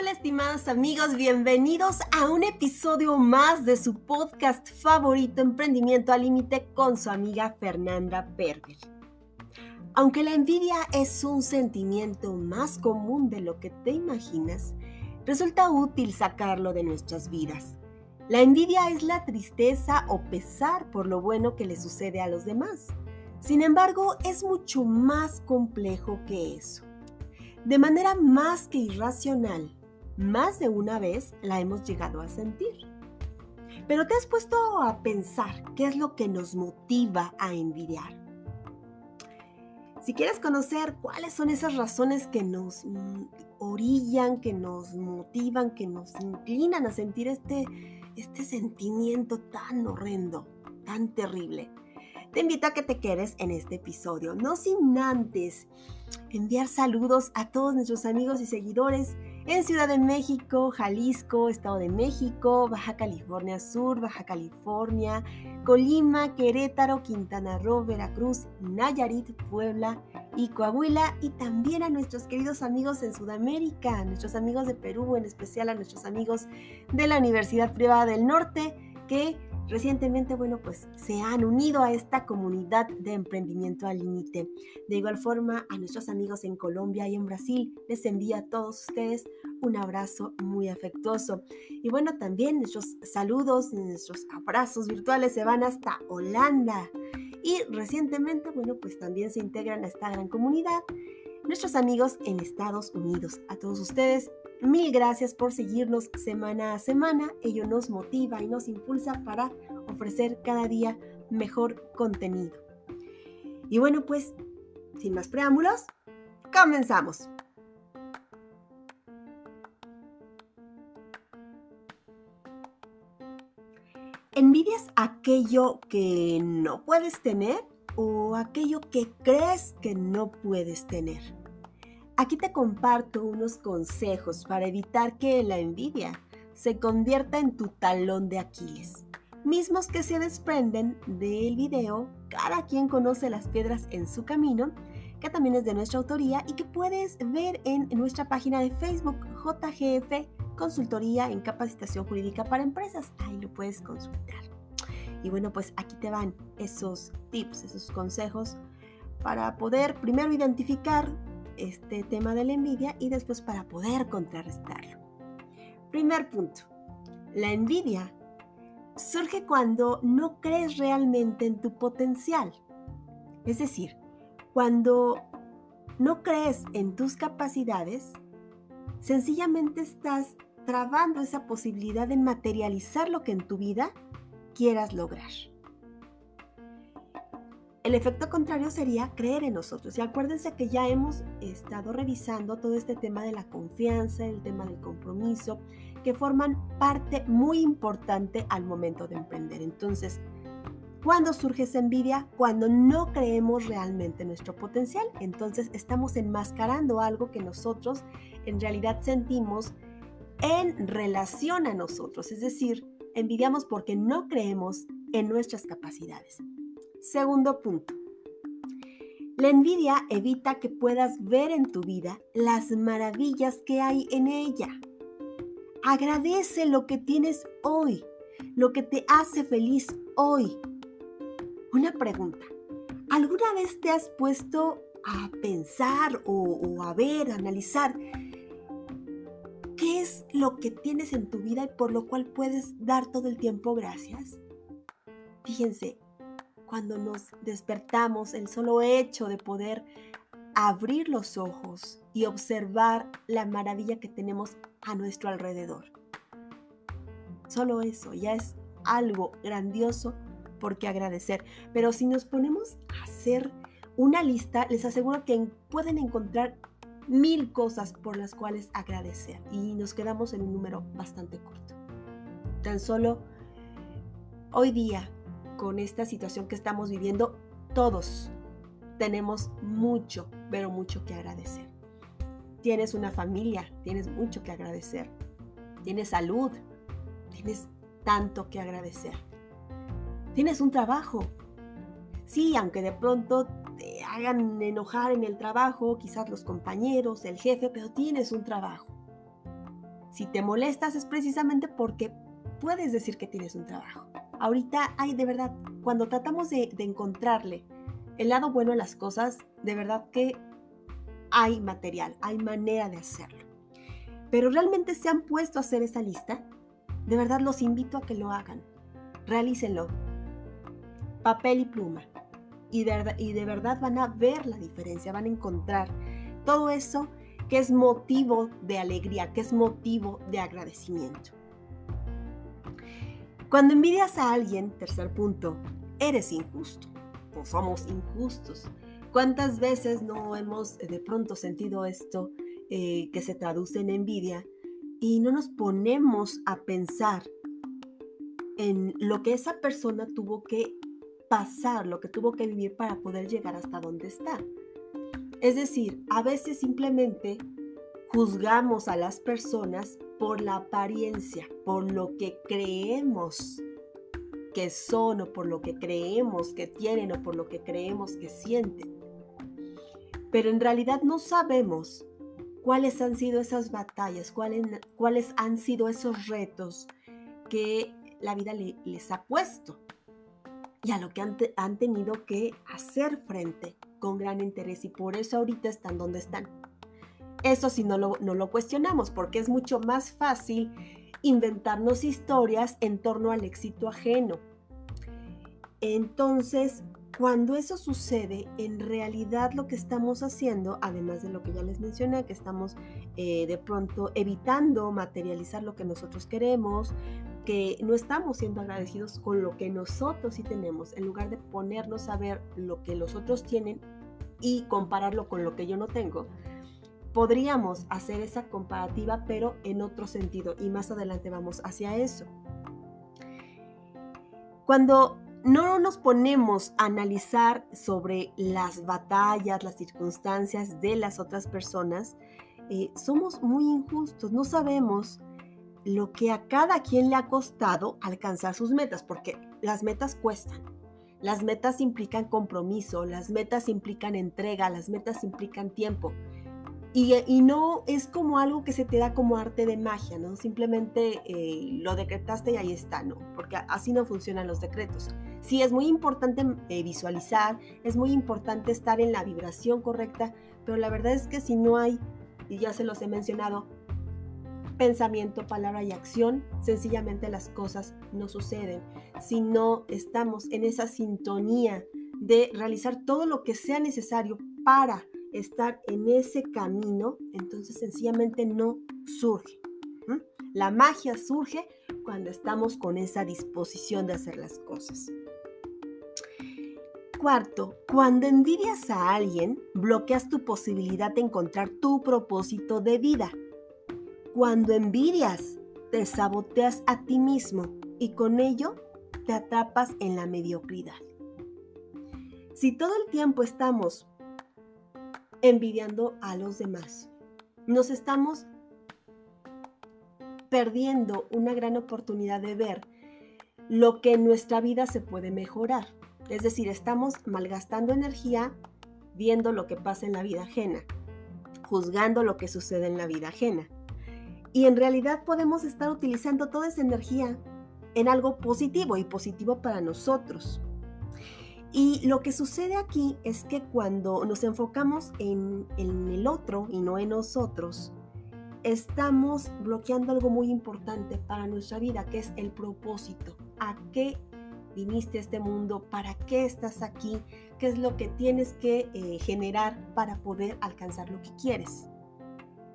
Hola estimados amigos, bienvenidos a un episodio más de su podcast favorito Emprendimiento al Límite con su amiga Fernanda Berger. Aunque la envidia es un sentimiento más común de lo que te imaginas, resulta útil sacarlo de nuestras vidas. La envidia es la tristeza o pesar por lo bueno que le sucede a los demás. Sin embargo, es mucho más complejo que eso. De manera más que irracional, más de una vez la hemos llegado a sentir. Pero te has puesto a pensar qué es lo que nos motiva a envidiar. Si quieres conocer cuáles son esas razones que nos mm, orillan, que nos motivan, que nos inclinan a sentir este, este sentimiento tan horrendo, tan terrible, te invito a que te quedes en este episodio, no sin antes enviar saludos a todos nuestros amigos y seguidores en Ciudad de México, Jalisco, Estado de México, Baja California Sur, Baja California, Colima, Querétaro, Quintana Roo, Veracruz, Nayarit, Puebla y Coahuila. Y también a nuestros queridos amigos en Sudamérica, nuestros amigos de Perú, en especial a nuestros amigos de la Universidad Privada del Norte que recientemente, bueno, pues se han unido a esta comunidad de emprendimiento al límite. De igual forma, a nuestros amigos en Colombia y en Brasil, les envío a todos ustedes un abrazo muy afectuoso. Y bueno, también nuestros saludos, nuestros abrazos virtuales se van hasta Holanda. Y recientemente, bueno, pues también se integran a esta gran comunidad nuestros amigos en Estados Unidos. A todos ustedes, Mil gracias por seguirnos semana a semana. Ello nos motiva y nos impulsa para ofrecer cada día mejor contenido. Y bueno, pues, sin más preámbulos, comenzamos. ¿Envidias aquello que no puedes tener o aquello que crees que no puedes tener? Aquí te comparto unos consejos para evitar que la envidia se convierta en tu talón de Aquiles. Mismos que se desprenden del video Cada quien conoce las piedras en su camino, que también es de nuestra autoría y que puedes ver en nuestra página de Facebook JGF Consultoría en Capacitación Jurídica para Empresas. Ahí lo puedes consultar. Y bueno, pues aquí te van esos tips, esos consejos para poder primero identificar este tema de la envidia y después para poder contrarrestarlo. Primer punto. La envidia surge cuando no crees realmente en tu potencial. Es decir, cuando no crees en tus capacidades, sencillamente estás trabando esa posibilidad de materializar lo que en tu vida quieras lograr. El efecto contrario sería creer en nosotros. Y acuérdense que ya hemos estado revisando todo este tema de la confianza, el tema del compromiso, que forman parte muy importante al momento de emprender. Entonces, ¿cuándo surge esa envidia? Cuando no creemos realmente en nuestro potencial. Entonces, estamos enmascarando algo que nosotros en realidad sentimos en relación a nosotros. Es decir, envidiamos porque no creemos en nuestras capacidades. Segundo punto. La envidia evita que puedas ver en tu vida las maravillas que hay en ella. Agradece lo que tienes hoy, lo que te hace feliz hoy. Una pregunta. ¿Alguna vez te has puesto a pensar o, a ver, analizar qué es lo que tienes en tu vida y por lo cual puedes dar todo el tiempo gracias? Fíjense, cuando nos despertamos, el solo hecho de poder abrir los ojos y observar la maravilla que tenemos a nuestro alrededor. Solo eso ya es algo grandioso por qué agradecer. Pero si nos ponemos a hacer una lista, les aseguro que pueden encontrar mil cosas por las cuales agradecer y nos quedamos en un número bastante corto. Tan solo hoy día con esta situación que estamos viviendo, todos tenemos mucho, pero mucho que agradecer. Tienes una familia, tienes mucho que agradecer. Tienes salud, tienes tanto que agradecer. Tienes un trabajo. Sí, aunque de pronto te hagan enojar en el trabajo, quizás los compañeros, el jefe, pero tienes un trabajo. Si te molestas es precisamente porque puedes decir que tienes un trabajo. Ahorita hay de verdad, cuando tratamos de, de encontrarle el lado bueno a las cosas, de verdad que hay material, hay manera de hacerlo. Pero realmente se han puesto a hacer esa lista. De verdad los invito a que lo hagan. Realícenlo. Papel y pluma. Y de, y de verdad van a ver la diferencia, van a encontrar todo eso que es motivo de alegría, que es motivo de agradecimiento. Cuando envidias a alguien, tercer punto, eres injusto o somos injustos. ¿Cuántas veces no hemos eh, de pronto sentido esto eh, que se traduce en envidia y no nos ponemos a pensar en lo que esa persona tuvo que pasar, lo que tuvo que vivir para poder llegar hasta donde está? Es decir, a veces simplemente juzgamos a las personas por la apariencia, por lo que creemos que son o por lo que creemos que tienen o por lo que creemos que sienten. Pero en realidad no sabemos cuáles han sido esas batallas, cuáles, cuáles han sido esos retos que la vida les ha puesto y a lo que han, han tenido que hacer frente con gran interés y por eso ahorita están donde están. Eso sí no lo, no lo cuestionamos porque es mucho más fácil inventarnos historias en torno al éxito ajeno. Entonces, cuando eso sucede, en realidad lo que estamos haciendo, además de lo que ya les mencioné, que estamos eh, de pronto evitando materializar lo que nosotros queremos, que no estamos siendo agradecidos con lo que nosotros sí tenemos, en lugar de ponernos a ver lo que los otros tienen y compararlo con lo que yo no tengo, podríamos hacer esa comparativa, pero en otro sentido, y más adelante vamos hacia eso. Cuando no nos ponemos a analizar sobre las batallas, las circunstancias de las otras personas, eh, somos muy injustos, no sabemos lo que a cada quien le ha costado alcanzar sus metas, porque las metas cuestan. Las metas implican compromiso, las metas implican entrega, las metas implican tiempo. Y, no es como algo que se te da como arte de magia, ¿no? Simplemente eh, lo decretaste y ahí está, ¿no? Porque así no funcionan los decretos. Sí, es muy importante eh, visualizar, es muy importante estar en la vibración correcta, pero la verdad es que si no hay, y ya se los he mencionado, pensamiento, palabra y acción, sencillamente las cosas no suceden. Si no estamos en esa sintonía de realizar todo lo que sea necesario para estar en ese camino, entonces sencillamente no surge. La magia surge cuando estamos con esa disposición de hacer las cosas. Cuarto, cuando envidias a alguien, bloqueas tu posibilidad de encontrar tu propósito de vida. Cuando envidias, te saboteas a ti mismo y con ello te atrapas en la mediocridad. Si todo el tiempo estamos envidiando a los demás, nos estamos perdiendo una gran oportunidad de ver lo que en nuestra vida se puede mejorar. Es decir, estamos malgastando energía viendo lo que pasa en la vida ajena, juzgando lo que sucede en la vida ajena. Y en realidad podemos estar utilizando toda esa energía en algo positivo y positivo para nosotros. Y lo que sucede aquí es que cuando nos enfocamos en, el otro y no en nosotros, estamos bloqueando algo muy importante para nuestra vida, que es el propósito. ¿A qué viniste a este mundo? ¿Para qué estás aquí? ¿Qué es lo que tienes que eh, generar para poder alcanzar lo que quieres?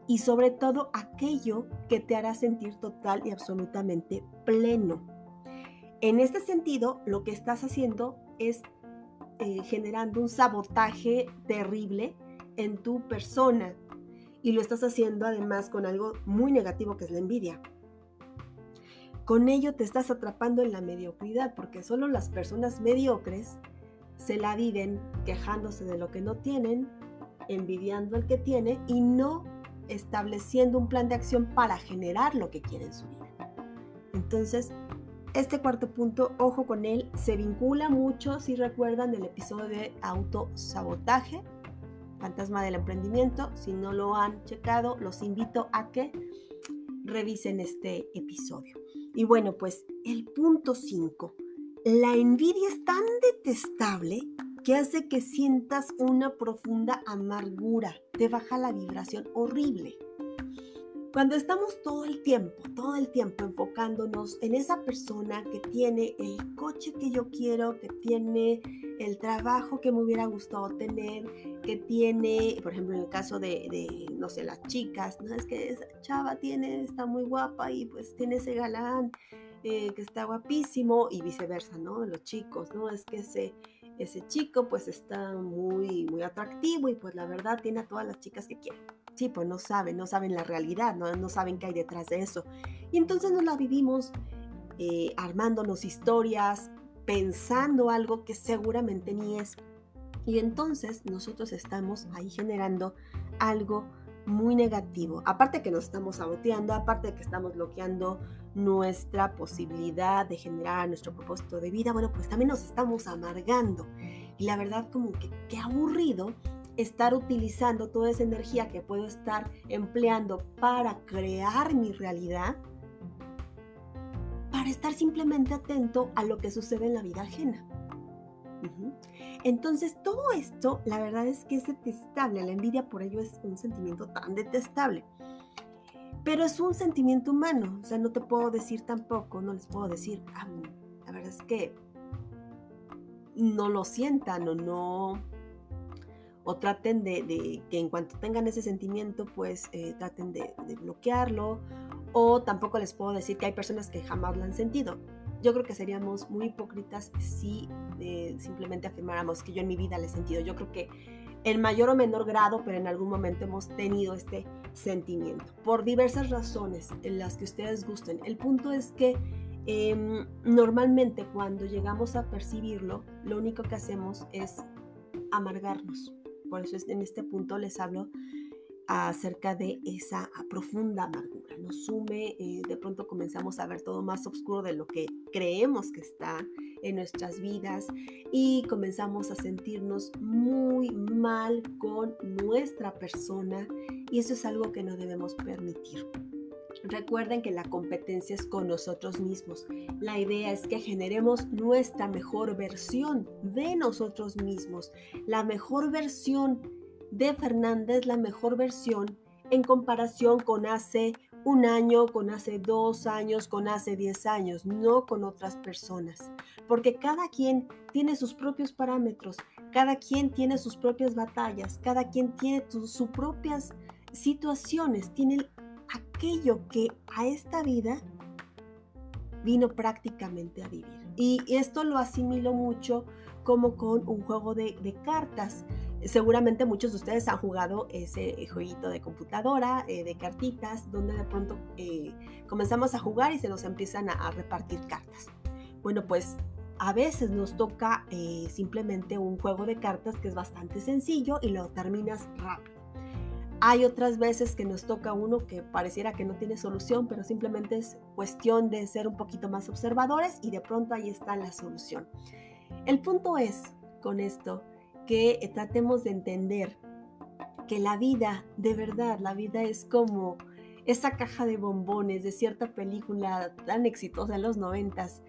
y sobre todo aquello que te hará sentir total y absolutamente pleno. En este sentido, lo que estás haciendo es eh, generando un sabotaje terrible en tu persona y lo estás haciendo además con algo muy negativo que es la envidia. Con ello te estás atrapando en la mediocridad porque solo las personas mediocres se la viven quejándose de lo que no tienen, envidiando al que tiene y no estableciendo un plan de acción para generar lo que quiere en su vida. Entonces, este cuarto punto, ojo con él, se vincula mucho, si recuerdan, del episodio de autosabotaje, fantasma del emprendimiento. Si no lo han checado, los invito a que revisen este episodio. Y bueno, pues el punto 5. La envidia es tan detestable que hace que sientas una profunda amargura, te baja la vibración horrible. Cuando estamos todo el tiempo, todo el tiempo enfocándonos en esa persona que tiene el coche que yo quiero, que tiene el trabajo que me hubiera gustado tener, que tiene, por ejemplo, en el caso de, no sé, las chicas, ¿no? Es que esa chava tiene, está muy guapa y pues tiene ese galán eh, que está guapísimo y viceversa, ¿no? Los chicos, ¿no? Es que ese, ese chico pues está muy, muy atractivo y pues la verdad tiene a todas las chicas que quiere sí, pues no saben, no saben la realidad, no, no saben qué hay detrás de eso. Y entonces nos la vivimos eh, armándonos historias, pensando algo que seguramente ni es. Y entonces nosotros estamos ahí generando algo muy negativo. Aparte que nos estamos saboteando, aparte que estamos bloqueando nuestra posibilidad de generar nuestro propósito de vida, bueno, pues también nos estamos amargando. Y la verdad como que qué aburrido estar utilizando toda esa energía que puedo estar empleando para crear mi realidad, para estar simplemente atento a lo que sucede en la vida ajena. Entonces, todo esto, la verdad es que es detestable. La envidia por ello es un sentimiento tan detestable. Pero es un sentimiento humano. O sea, no te puedo decir tampoco, no les puedo decir, ah, la verdad es que no lo sientan o no, o traten de, que en cuanto tengan ese sentimiento, pues eh, traten de, bloquearlo, o tampoco les puedo decir que hay personas que jamás lo han sentido. Yo creo que seríamos muy hipócritas si eh, simplemente afirmáramos que yo en mi vida lo he sentido. Yo creo que en mayor o menor grado, pero en algún momento hemos tenido este sentimiento, por diversas razones en las que ustedes gusten. El punto es que em, normalmente cuando llegamos a percibirlo, lo único que hacemos es amargarnos. Por eso en este punto les hablo acerca de esa profunda amargura. Nos sume, eh, de pronto comenzamos a ver todo más oscuro de lo que creemos que está en nuestras vidas y comenzamos a sentirnos muy mal con nuestra persona y eso es algo que no debemos permitir. Recuerden que la competencia es con nosotros mismos. La idea es que generemos nuestra mejor versión de nosotros mismos. La mejor versión de Fernanda es la mejor versión en comparación con hace un año, con hace dos años, con hace diez años, no con otras personas. Porque cada quien tiene sus propios parámetros, cada quien tiene sus propias batallas, cada quien tiene sus propias situaciones, tiene aquello que a esta vida vino prácticamente a vivir. Y esto lo asimilo mucho como con un juego de, cartas. Seguramente muchos de ustedes han jugado ese jueguito de computadora, eh, de cartitas, donde de pronto eh, comenzamos a jugar y se nos empiezan a, repartir cartas. Bueno, pues a veces nos toca eh, simplemente un juego de cartas que es bastante sencillo y lo terminas rápido. Hay otras veces que nos toca uno que pareciera que no tiene solución, pero simplemente es cuestión de ser un poquito más observadores y de pronto ahí está la solución. El punto es con esto que tratemos de entender que la vida, de verdad, la vida es como esa caja de bombones de cierta película tan exitosa en los noventas,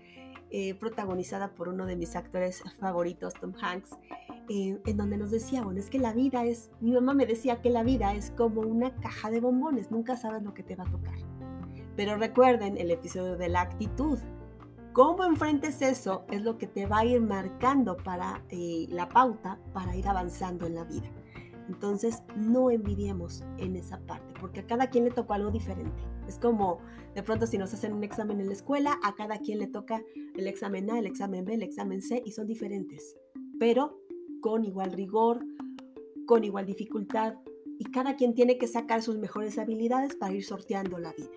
eh, protagonizada por uno de mis actores favoritos, Tom Hanks, eh, en donde nos decía, bueno, es que la vida es, mi mamá me decía que la vida es como una caja de bombones, nunca sabes lo que te va a tocar. Pero recuerden el episodio de la actitud. Cómo enfrentes eso es lo que te va a ir marcando para eh, la pauta para ir avanzando en la vida. Entonces, no envidiemos en esa parte, porque a cada quien le tocó algo diferente. Es como, de pronto, si nos hacen un examen en la escuela, a cada quien le toca el examen A, el examen B, el examen C, y son diferentes. Pero con igual rigor, con igual dificultad, y cada quien tiene que sacar sus mejores habilidades para ir sorteando la vida.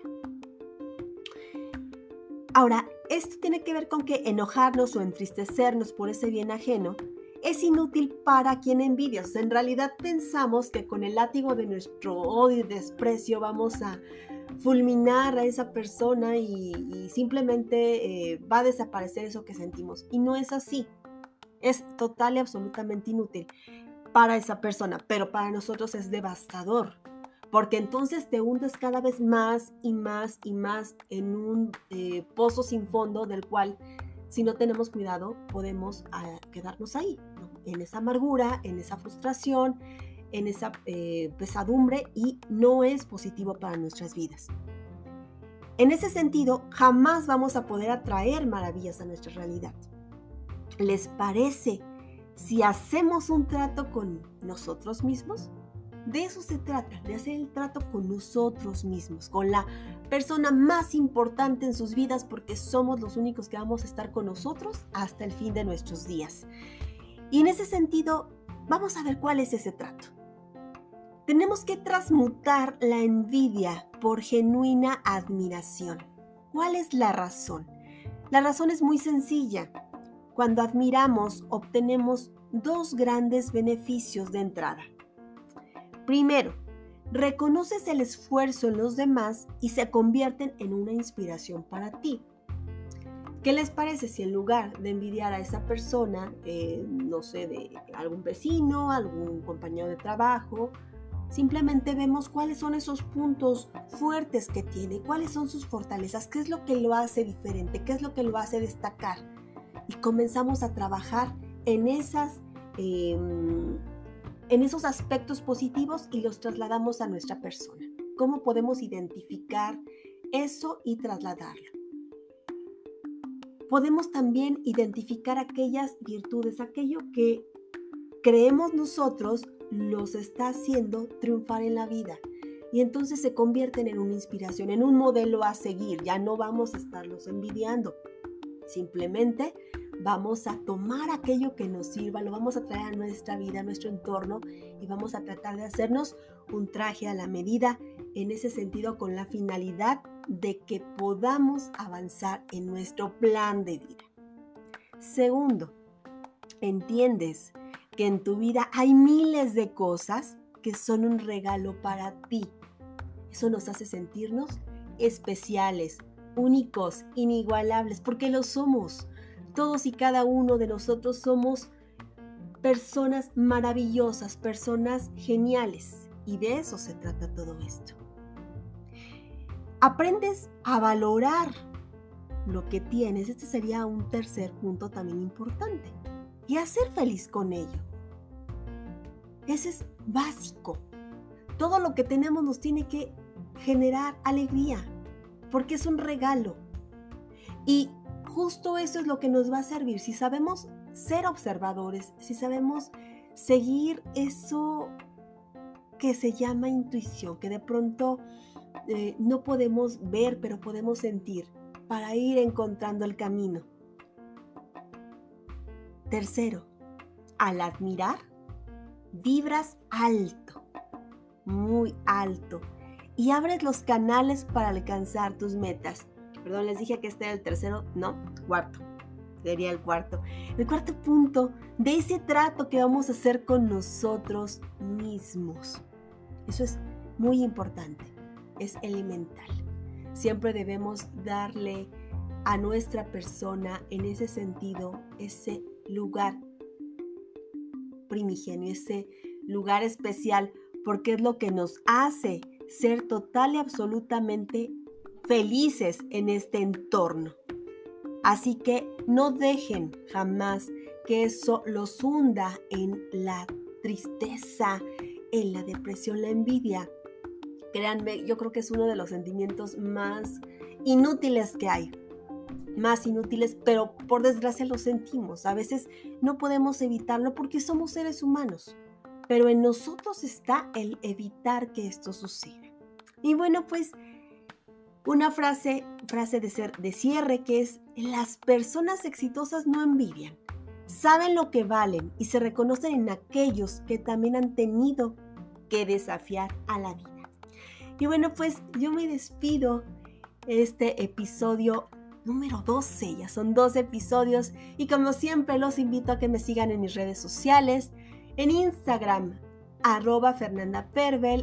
Ahora, esto tiene que ver con que enojarnos o entristecernos por ese bien ajeno es inútil para quien envidia. en realidad pensamos que con el látigo de nuestro odio y desprecio vamos a fulminar a esa persona y, simplemente eh, va a desaparecer eso que sentimos. Y no es así. Es total y absolutamente inútil para esa persona, pero para nosotros es devastador. porque entonces te hundes cada vez más y más y más en un eh, pozo sin fondo del cual si no tenemos cuidado podemos ah, quedarnos ahí, en esa amargura, en esa frustración, en esa eh, pesadumbre y no es positivo para nuestras vidas. En ese sentido, jamás vamos a poder atraer maravillas a nuestra realidad. ¿Les parece si hacemos un trato con nosotros mismos? De eso se trata, de hacer el trato con nosotros mismos, con la persona más importante en sus vidas porque somos los únicos que vamos a estar con nosotros hasta el fin de nuestros días. Y en ese sentido, vamos a ver cuál es ese trato. Tenemos que transmutar la envidia por genuina admiración. ¿Cuál es la razón? La razón es muy sencilla. Cuando admiramos, obtenemos dos grandes beneficios de entrada. Primero, reconoces el esfuerzo en los demás y se convierten en una inspiración para ti. ¿Qué les parece si en lugar de envidiar a esa persona, eh, no sé, de algún vecino, algún compañero de trabajo, Simplemente vemos cuáles son esos puntos fuertes que tiene, cuáles son sus fortalezas, qué es lo que lo hace diferente, qué es lo que lo hace destacar. Y comenzamos a trabajar en, esas, em, en esos aspectos positivos y los trasladamos a nuestra persona. ¿Cómo podemos identificar eso y trasladarlo? Podemos también identificar aquellas virtudes, aquello que creemos nosotros los está haciendo triunfar en la vida. Y entonces se convierten en una inspiración, en un modelo a seguir. Ya no vamos a estarlos envidiando. Simplemente vamos a tomar aquello que nos sirva, lo vamos a traer a nuestra vida, a nuestro entorno y vamos a tratar de hacernos un traje a la medida en ese sentido con la finalidad de que podamos avanzar en nuestro plan de vida. Segundo, entiendes que en tu vida hay miles de cosas que son un regalo para ti. Eso nos hace sentirnos especiales, únicos, inigualables, porque lo somos. Todos y cada uno de nosotros somos personas maravillosas, personas geniales. Y de eso se trata todo esto. Aprendes a valorar lo que tienes. Este sería un tercer punto también importante y a ser feliz con ello. Ese es básico. Todo lo que tenemos nos tiene que generar alegría, porque es un regalo. Y justo eso es lo que nos va a servir. Si sabemos ser observadores, si sabemos seguir eso que se llama intuición, que de pronto eh, no podemos ver, pero podemos sentir, para ir encontrando el camino. Tercero, al admirar, vibras alto, muy alto, y abres los canales para alcanzar tus metas. Perdón, les dije que este era el tercero, no, cuarto. Sería el cuarto. El cuarto punto de ese trato que vamos a hacer con nosotros mismos. Eso es muy importante, es elemental. Siempre debemos darle a nuestra persona en ese sentido ese lugar primigenio, ese lugar especial, porque es lo que nos hace ser total y absolutamente felices en este entorno. Así que no dejen jamás que eso los hunda en la tristeza, en la depresión, la envidia. Créanme, yo creo que es uno de los sentimientos más inútiles que hay más inútiles, pero por desgracia lo sentimos. A veces no podemos evitarlo porque somos seres humanos, pero en nosotros está el evitar que esto suceda. Y bueno, pues una frase, frase de, ser, de cierre que es, las personas exitosas no envidian, saben lo que valen y se reconocen en aquellos que también han tenido que desafiar a la vida. Y bueno, pues yo me despido este episodio número 12. Ya son 12 episodios y como siempre los invito a que me sigan en mis redes sociales, en Instagram, arroba Fernanda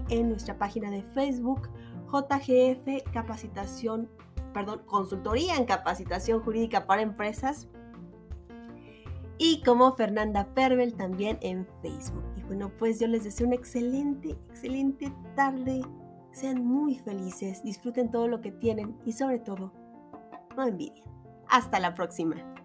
en nuestra página de Facebook, JGF Capacitación, perdón, Consultoría en Capacitación Jurídica para Empresas. y como Fernanda Pervel también en Facebook. Y bueno, pues yo les deseo una excelente, excelente tarde. Sean muy felices, disfruten todo lo que tienen y sobre todo, no envidien. Hasta la próxima.